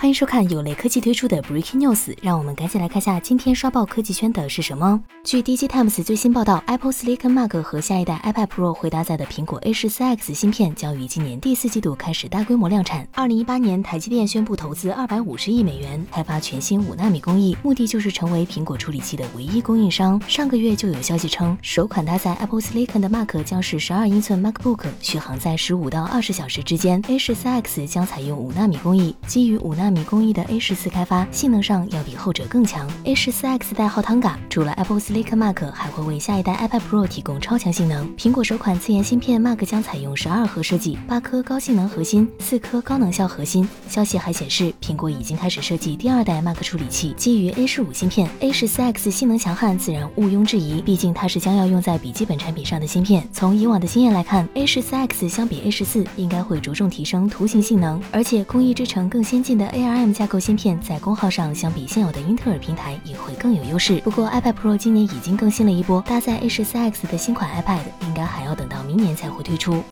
欢迎收看有雷科技推出的 Breaking News，让我们赶紧来看下今天刷爆科技圈的是什么。据 DJ Times 最新报道，Apple Silicon Mac 和下一代 iPad Pro 会搭载的苹果 A 十四 X 芯片将于今年第四季度开始大规模量产。二零一八年，台积电宣布投资二百五十亿美元开发全新五纳米工艺，目的就是成为苹果处理器的唯一供应商。上个月就有消息称，首款搭载 Apple Silicon 的 Mac 将是十二英寸 MacBook，续航在十五到二十小时之间。A 十四 X 将采用五纳米工艺，基于五纳。纳米工艺的 A 十四开发性能上要比后者更强。A 十四 X 代号 Tanga，除了 Apple Silicon Mac，还会为下一代 iPad Pro 提供超强性能。苹果首款自研芯片 Mac 将采用十二核设计，八颗高性能核心，四颗高能效核心。消息还显示，苹果已经开始设计第二代 Mac 处理器，基于 A 十五芯片。A 十四 X 性能强悍，自然毋庸置疑，毕竟它是将要用在笔记本产品上的芯片。从以往的经验来看，A 十四 X 相比 A 十四应该会着重提升图形性能，而且工艺制成更先进的 A。ARM 架构芯片在功耗上相比现有的英特尔平台也会更有优势。不过 iPad Pro 今年已经更新了一波，搭载 A14X 的新款 iPad 应该还要等到明年才会推出。